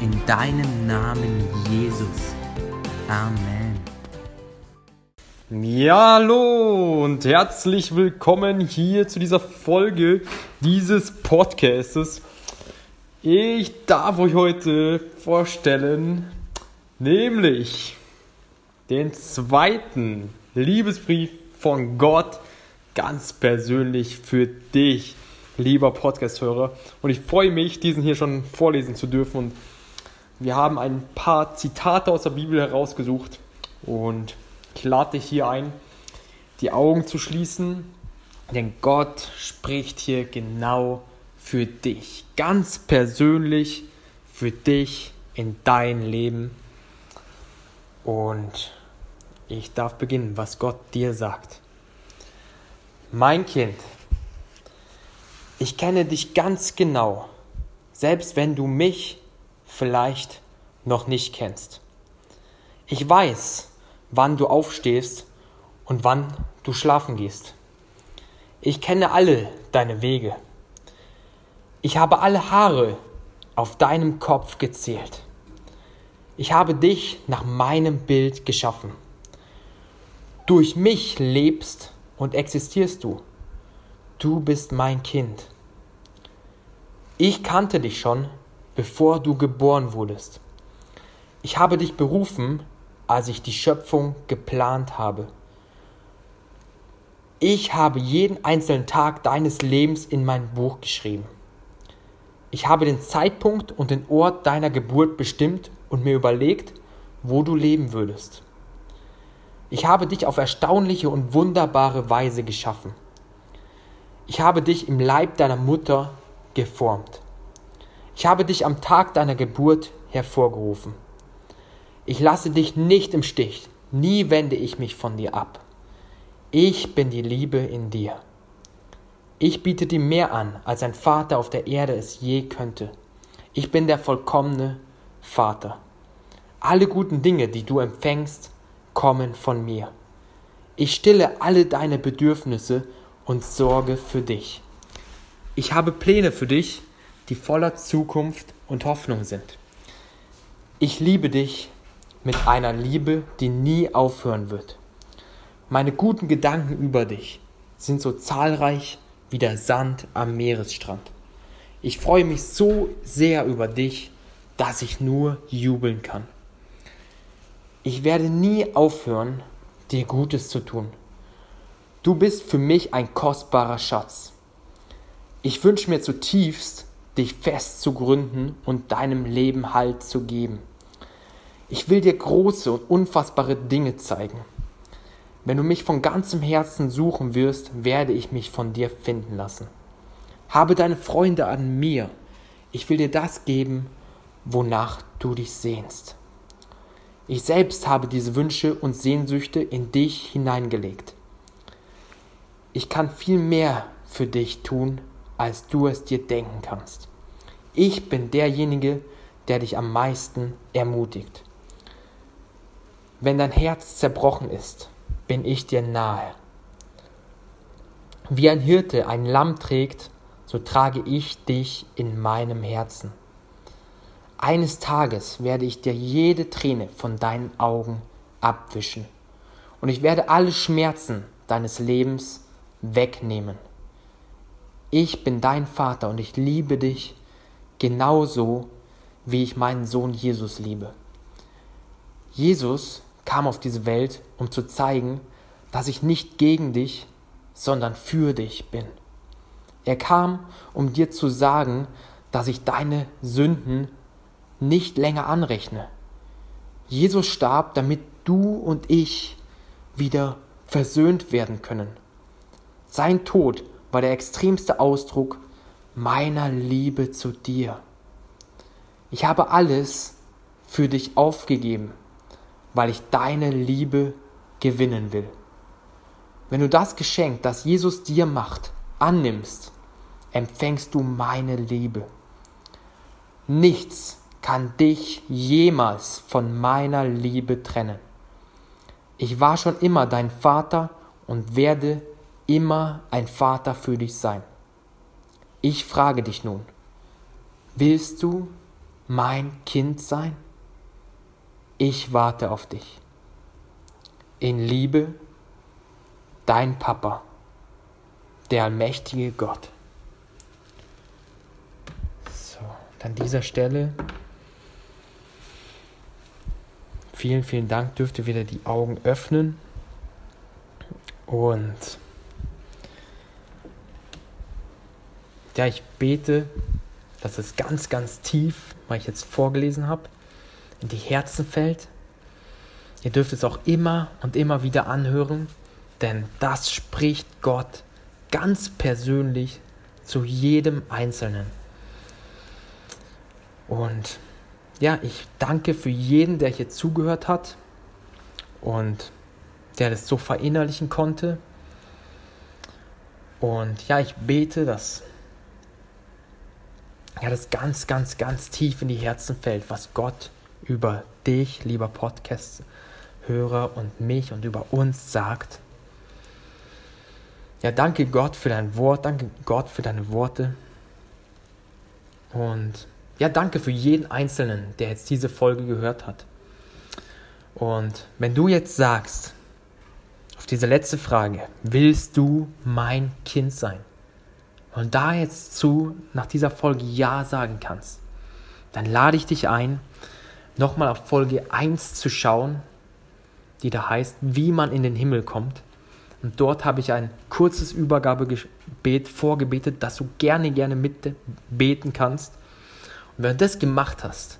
in deinem Namen Jesus. Amen. Ja, hallo und herzlich willkommen hier zu dieser Folge dieses Podcastes. Ich darf euch heute vorstellen, nämlich den zweiten Liebesbrief von Gott ganz persönlich für dich, lieber Podcasthörer. Und ich freue mich, diesen hier schon vorlesen zu dürfen und wir haben ein paar Zitate aus der Bibel herausgesucht und ich lade dich hier ein, die Augen zu schließen, denn Gott spricht hier genau für dich, ganz persönlich für dich in dein Leben. Und ich darf beginnen, was Gott dir sagt. Mein Kind, ich kenne dich ganz genau, selbst wenn du mich vielleicht noch nicht kennst. Ich weiß, wann du aufstehst und wann du schlafen gehst. Ich kenne alle deine Wege. Ich habe alle Haare auf deinem Kopf gezählt. Ich habe dich nach meinem Bild geschaffen. Durch mich lebst und existierst du. Du bist mein Kind. Ich kannte dich schon, bevor du geboren wurdest. Ich habe dich berufen, als ich die Schöpfung geplant habe. Ich habe jeden einzelnen Tag deines Lebens in mein Buch geschrieben. Ich habe den Zeitpunkt und den Ort deiner Geburt bestimmt und mir überlegt, wo du leben würdest. Ich habe dich auf erstaunliche und wunderbare Weise geschaffen. Ich habe dich im Leib deiner Mutter geformt. Ich habe dich am Tag deiner Geburt hervorgerufen. Ich lasse dich nicht im Stich, nie wende ich mich von dir ab. Ich bin die Liebe in dir. Ich biete dir mehr an, als ein Vater auf der Erde es je könnte. Ich bin der vollkommene Vater. Alle guten Dinge, die du empfängst, kommen von mir. Ich stille alle deine Bedürfnisse und sorge für dich. Ich habe Pläne für dich, die voller Zukunft und Hoffnung sind. Ich liebe dich mit einer Liebe, die nie aufhören wird. Meine guten Gedanken über dich sind so zahlreich wie der Sand am Meeresstrand. Ich freue mich so sehr über dich, dass ich nur jubeln kann. Ich werde nie aufhören, dir Gutes zu tun. Du bist für mich ein kostbarer Schatz. Ich wünsche mir zutiefst, dich fest zu gründen und deinem Leben Halt zu geben. Ich will dir große und unfassbare Dinge zeigen. Wenn du mich von ganzem Herzen suchen wirst, werde ich mich von dir finden lassen. Habe deine Freunde an mir. Ich will dir das geben, wonach du dich sehnst. Ich selbst habe diese Wünsche und Sehnsüchte in dich hineingelegt. Ich kann viel mehr für dich tun, als du es dir denken kannst. Ich bin derjenige, der dich am meisten ermutigt. Wenn dein Herz zerbrochen ist, bin ich dir nahe. Wie ein Hirte ein Lamm trägt, so trage ich dich in meinem Herzen. Eines Tages werde ich dir jede Träne von deinen Augen abwischen und ich werde alle Schmerzen deines Lebens wegnehmen. Ich bin dein Vater und ich liebe dich genauso, wie ich meinen Sohn Jesus liebe. Jesus kam auf diese Welt, um zu zeigen, dass ich nicht gegen dich, sondern für dich bin. Er kam, um dir zu sagen, dass ich deine Sünden nicht länger anrechne. Jesus starb, damit du und ich wieder versöhnt werden können. Sein Tod war der extremste Ausdruck meiner Liebe zu dir. Ich habe alles für dich aufgegeben, weil ich deine Liebe gewinnen will. Wenn du das Geschenk, das Jesus dir macht, annimmst, empfängst du meine Liebe. Nichts kann dich jemals von meiner Liebe trennen. Ich war schon immer dein Vater und werde immer ein Vater für dich sein. Ich frage dich nun, willst du mein Kind sein? Ich warte auf dich. In Liebe, dein Papa, der allmächtige Gott. So, an dieser Stelle vielen, vielen Dank. Dürft ihr wieder die Augen öffnen. Und ja, ich bete, dass es ganz, ganz tief, weil ich jetzt vorgelesen habe, in die Herzen fällt. Ihr dürft es auch immer und immer wieder anhören, denn das spricht Gott ganz persönlich zu jedem Einzelnen. Und ja, ich danke für jeden, der hier zugehört hat und der das so verinnerlichen konnte. Und ja, ich bete, dass ja, das ganz, ganz, ganz tief in die Herzen fällt, was Gott über dich, lieber Podcast-Hörer und mich und über uns sagt. Ja, danke Gott für dein Wort, danke Gott für deine Worte. Und ja, danke für jeden Einzelnen, der jetzt diese Folge gehört hat. Und wenn du jetzt sagst, auf diese letzte Frage, willst du mein Kind sein? Und da jetzt zu, nach dieser Folge Ja sagen kannst, dann lade ich dich ein, nochmal auf Folge 1 zu schauen, die da heißt, wie man in den Himmel kommt. Und dort habe ich ein kurzes Übergabegebet vorgebetet, das du gerne, gerne mitbeten kannst. Und wenn du das gemacht hast,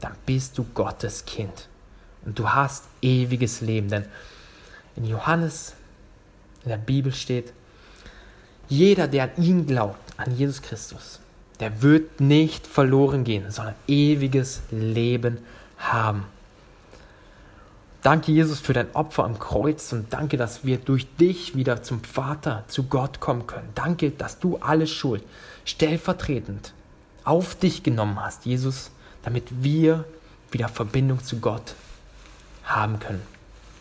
dann bist du Gottes Kind. Und du hast ewiges Leben. Denn in Johannes, in der Bibel steht, jeder, der an ihn glaubt, an Jesus Christus, der wird nicht verloren gehen, sondern ewiges Leben haben. Danke, Jesus, für dein Opfer am Kreuz und danke, dass wir durch dich wieder zum Vater, zu Gott kommen können. Danke, dass du alle Schuld stellvertretend auf dich genommen hast, Jesus, damit wir wieder Verbindung zu Gott haben können.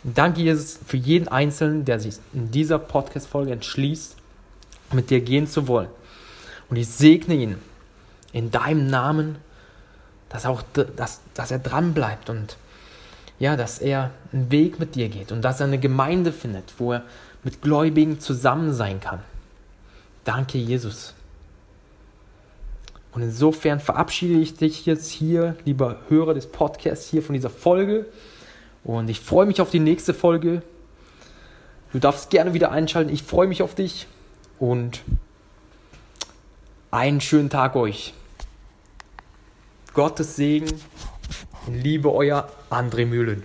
danke, Jesus, für jeden Einzelnen, der sich in dieser Podcast-Folge entschließt, mit dir gehen zu wollen. Und ich segne ihn in deinem Namen, dass, auch, dass, dass er dran bleibt und ja, dass er einen Weg mit dir geht und dass er eine Gemeinde findet, wo er mit Gläubigen zusammen sein kann. Danke, Jesus. Und insofern verabschiede ich dich jetzt hier, lieber Hörer des Podcasts, hier von dieser Folge. Und ich freue mich auf die nächste Folge. Du darfst gerne wieder einschalten. Ich freue mich auf dich. Und einen schönen Tag euch. Gottes Segen. Liebe euer André Mühlen.